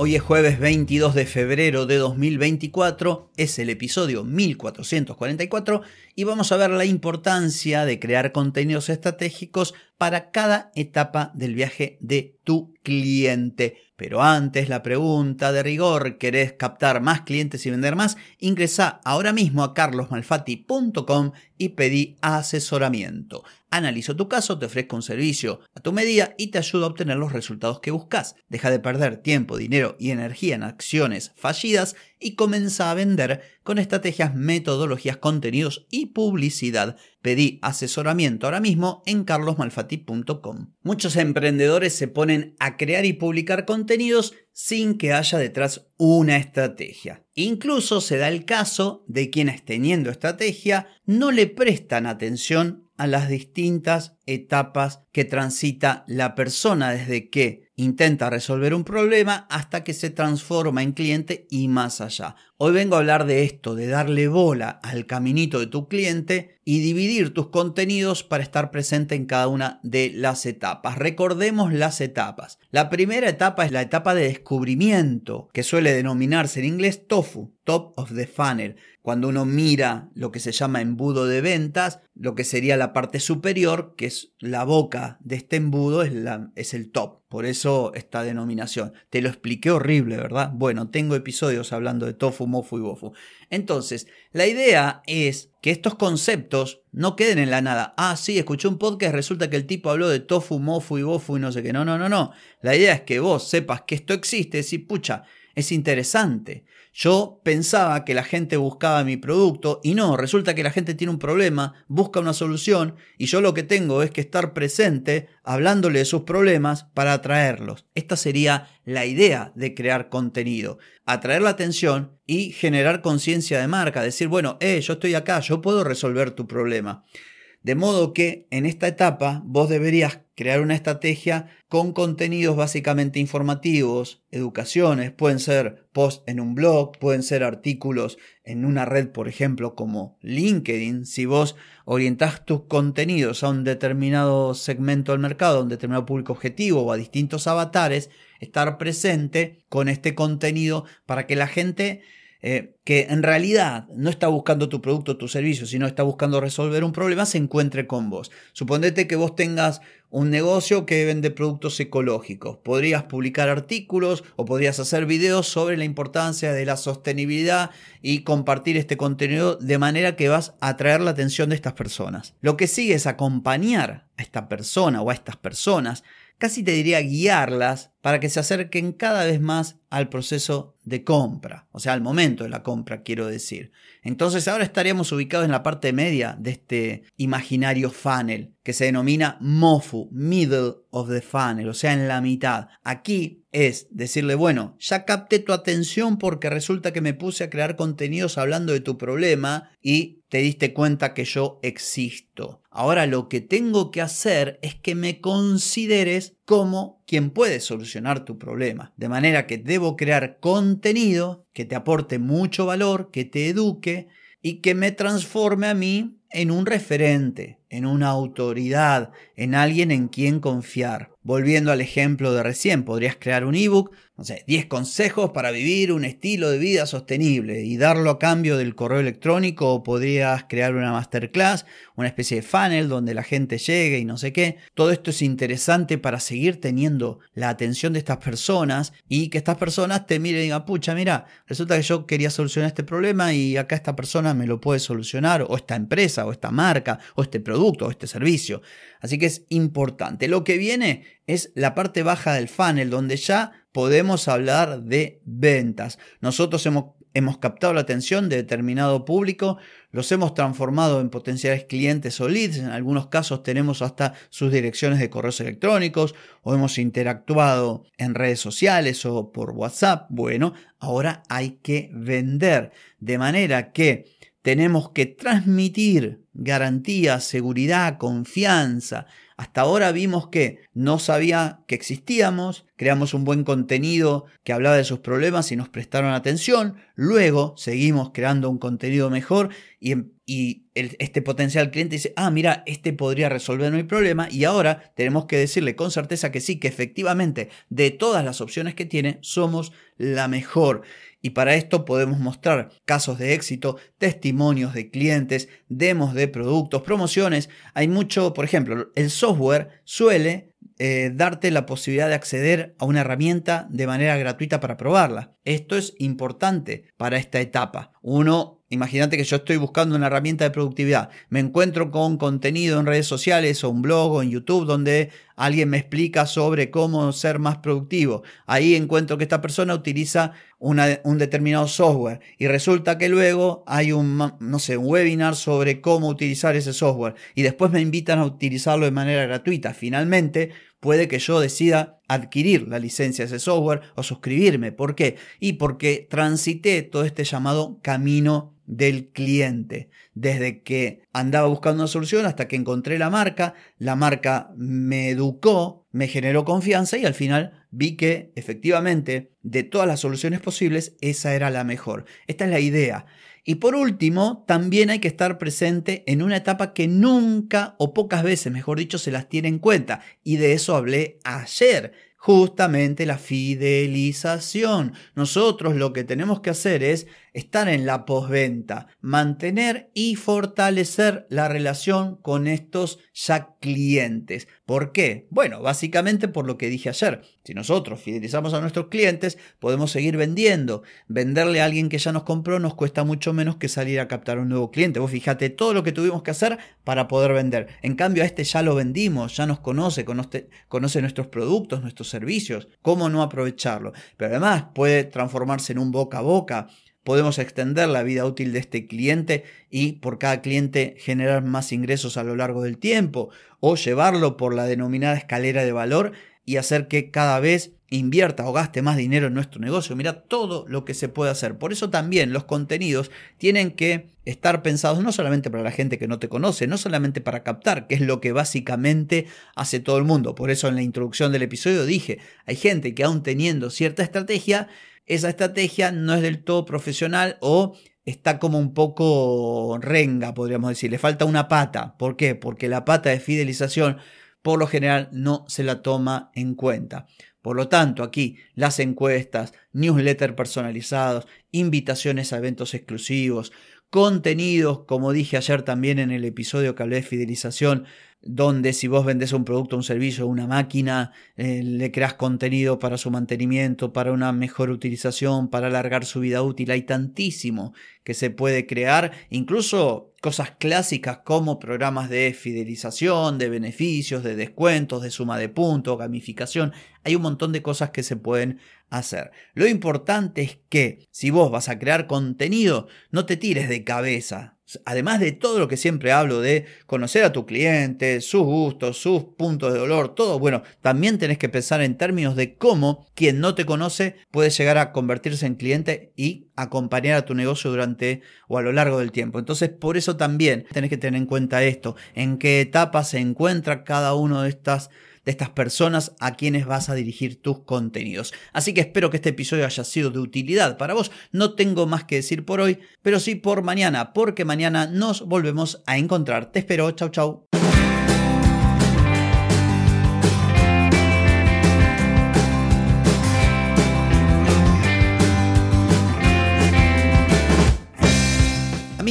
Hoy es jueves 22 de febrero de 2024, es el episodio 1444 y vamos a ver la importancia de crear contenidos estratégicos para cada etapa del viaje de tu cliente. Pero antes la pregunta de rigor, ¿querés captar más clientes y vender más? Ingresa ahora mismo a carlosmalfatti.com y pedí asesoramiento. Analizo tu caso, te ofrezco un servicio a tu medida y te ayudo a obtener los resultados que buscas. Deja de perder tiempo, dinero y energía en acciones fallidas y comienza a vender con estrategias, metodologías, contenidos y publicidad. Pedí asesoramiento ahora mismo en carlosmalfati.com. Muchos emprendedores se ponen a crear y publicar contenidos sin que haya detrás una estrategia. Incluso se da el caso de quienes teniendo estrategia no le prestan atención a las distintas etapas que transita la persona desde que intenta resolver un problema hasta que se transforma en cliente y más allá. Hoy vengo a hablar de esto, de darle bola al caminito de tu cliente y dividir tus contenidos para estar presente en cada una de las etapas. Recordemos las etapas. La primera etapa es la etapa de descubrimiento, que suele denominarse en inglés TOFU, Top of the Funnel. Cuando uno mira lo que se llama embudo de ventas, lo que sería la parte superior, que es la boca de este embudo, es, la, el top. Por eso esta denominación. Te lo expliqué horrible, ¿verdad? Bueno, tengo episodios hablando de tofu, mofu y bofu. Entonces, la idea es que estos conceptos no queden en la nada. Ah, sí, escuché un podcast, resulta que el tipo habló de tofu, mofu y bofu y no sé qué. No, no, no, no. La idea es que vos sepas que esto existe y pucha, es interesante. Yo pensaba que la gente buscaba mi producto y no, resulta que la gente tiene un problema, busca una solución y yo lo que tengo es que estar presente hablándole de sus problemas para atraerlos. Esta sería la idea de crear contenido, atraer la atención y generar conciencia de marca, decir, bueno, eh, yo estoy acá, yo puedo resolver tu problema. De modo que en esta etapa vos deberías crear una estrategia con contenidos básicamente informativos, educaciones, pueden ser posts en un blog, pueden ser artículos en una red, por ejemplo, como LinkedIn. Si vos orientás tus contenidos a un determinado segmento del mercado, a un determinado público objetivo o a distintos avatares, estar presente con este contenido para que la gente eh, que en realidad no está buscando tu producto o tu servicio, sino está buscando resolver un problema, se encuentre con vos. Suponete que vos tengas un negocio que vende productos ecológicos. Podrías publicar artículos o podrías hacer videos sobre la importancia de la sostenibilidad y compartir este contenido de manera que vas a atraer la atención de estas personas. Lo que sigue es acompañar a esta persona o a estas personas casi te diría guiarlas para que se acerquen cada vez más al proceso de compra, o sea, al momento de la compra, quiero decir. Entonces ahora estaríamos ubicados en la parte media de este imaginario funnel que se denomina MOFU, Middle of the Funnel, o sea, en la mitad. Aquí es decirle, bueno, ya capté tu atención porque resulta que me puse a crear contenidos hablando de tu problema y te diste cuenta que yo existo. Ahora lo que tengo que hacer es que me consideres como quien puede solucionar tu problema. De manera que debo crear contenido que te aporte mucho valor, que te eduque y que me transforme a mí en un referente, en una autoridad, en alguien en quien confiar. Volviendo al ejemplo de recién, podrías crear un ebook, no sé, 10 consejos para vivir un estilo de vida sostenible y darlo a cambio del correo electrónico o podrías crear una masterclass, una especie de funnel donde la gente llegue y no sé qué. Todo esto es interesante para seguir teniendo la atención de estas personas y que estas personas te miren y digan, pucha, mira, resulta que yo quería solucionar este problema y acá esta persona me lo puede solucionar o esta empresa o esta marca o este producto o este servicio. Así que es importante. Lo que viene es la parte baja del funnel donde ya podemos hablar de ventas. Nosotros hemos, hemos captado la atención de determinado público, los hemos transformado en potenciales clientes o leads, en algunos casos tenemos hasta sus direcciones de correos electrónicos o hemos interactuado en redes sociales o por WhatsApp. Bueno, ahora hay que vender, de manera que tenemos que transmitir garantía, seguridad, confianza. Hasta ahora vimos que no sabía que existíamos, creamos un buen contenido que hablaba de sus problemas y nos prestaron atención, luego seguimos creando un contenido mejor y, este potencial cliente dice, ah, mira, este podría resolver mi problema y ahora tenemos que decirle con certeza que sí, que efectivamente de todas las opciones que tiene, somos la mejor. Y para esto podemos mostrar casos de éxito, testimonios de clientes, demos de productos, promociones. Hay mucho, por ejemplo, el software suele eh, darte la posibilidad de acceder a una herramienta de manera gratuita para probarla. Esto es importante para esta etapa. Uno Imagínate que yo estoy buscando una herramienta de productividad. Me encuentro con contenido en redes sociales o un blog o en YouTube donde alguien me explica sobre cómo ser más productivo. Ahí encuentro que esta persona utiliza un determinado software y resulta que luego hay un, no sé, un webinar sobre cómo utilizar ese software y después me invitan a utilizarlo de manera gratuita. Finalmente, puede que yo decida adquirir la licencia de ese software o suscribirme. ¿Por qué? Y porque transité todo este llamado camino del cliente. Desde que andaba buscando una solución hasta que encontré la marca, la marca me educó, me generó confianza y al final vi que efectivamente de todas las soluciones posibles esa era la mejor. Esta es la idea. Y por último, también hay que estar presente en una etapa que nunca o pocas veces, mejor dicho, se las tiene en cuenta. Y de eso hablé ayer justamente la fidelización. Nosotros lo que tenemos que hacer es estar en la posventa, mantener y fortalecer la relación con estos ya clientes. ¿Por qué? Bueno, básicamente por lo que dije ayer. Si nosotros fidelizamos a nuestros clientes, podemos seguir vendiendo. Venderle a alguien que ya nos compró nos cuesta mucho menos que salir a captar un nuevo cliente. Vos fíjate todo lo que tuvimos que hacer para poder vender. En cambio, a este ya lo vendimos, ya nos conoce, conoce nuestros productos, nuestros servicios. ¿Cómo no aprovecharlo? Pero además puede transformarse en un boca a boca podemos extender la vida útil de este cliente y por cada cliente generar más ingresos a lo largo del tiempo o llevarlo por la denominada escalera de valor y hacer que cada vez invierta o gaste más dinero en nuestro negocio. Mira todo lo que se puede hacer. Por eso también los contenidos tienen que estar pensados no solamente para la gente que no te conoce, no solamente para captar, que es lo que básicamente hace todo el mundo. Por eso en la introducción del episodio dije, hay gente que aún teniendo cierta estrategia, esa estrategia no es del todo profesional o está como un poco renga, podríamos decir. Le falta una pata. ¿Por qué? Porque la pata de fidelización por lo general no se la toma en cuenta. Por lo tanto, aquí las encuestas, newsletters personalizados, invitaciones a eventos exclusivos, contenidos, como dije ayer también en el episodio que hablé de fidelización, donde si vos vendés un producto, un servicio, una máquina, eh, le creas contenido para su mantenimiento, para una mejor utilización, para alargar su vida útil. Hay tantísimo que se puede crear, incluso cosas clásicas como programas de fidelización, de beneficios, de descuentos, de suma de puntos, gamificación. Hay un montón de cosas que se pueden hacer. Lo importante es que si vos vas a crear contenido, no te tires de cabeza Además de todo lo que siempre hablo de conocer a tu cliente, sus gustos, sus puntos de dolor, todo, bueno, también tenés que pensar en términos de cómo quien no te conoce puede llegar a convertirse en cliente y acompañar a tu negocio durante o a lo largo del tiempo. Entonces, por eso también tenés que tener en cuenta esto, en qué etapa se encuentra cada uno de estas de estas personas a quienes vas a dirigir tus contenidos. Así que espero que este episodio haya sido de utilidad para vos. No tengo más que decir por hoy, pero sí por mañana, porque mañana nos volvemos a encontrar. Te espero, chau chau.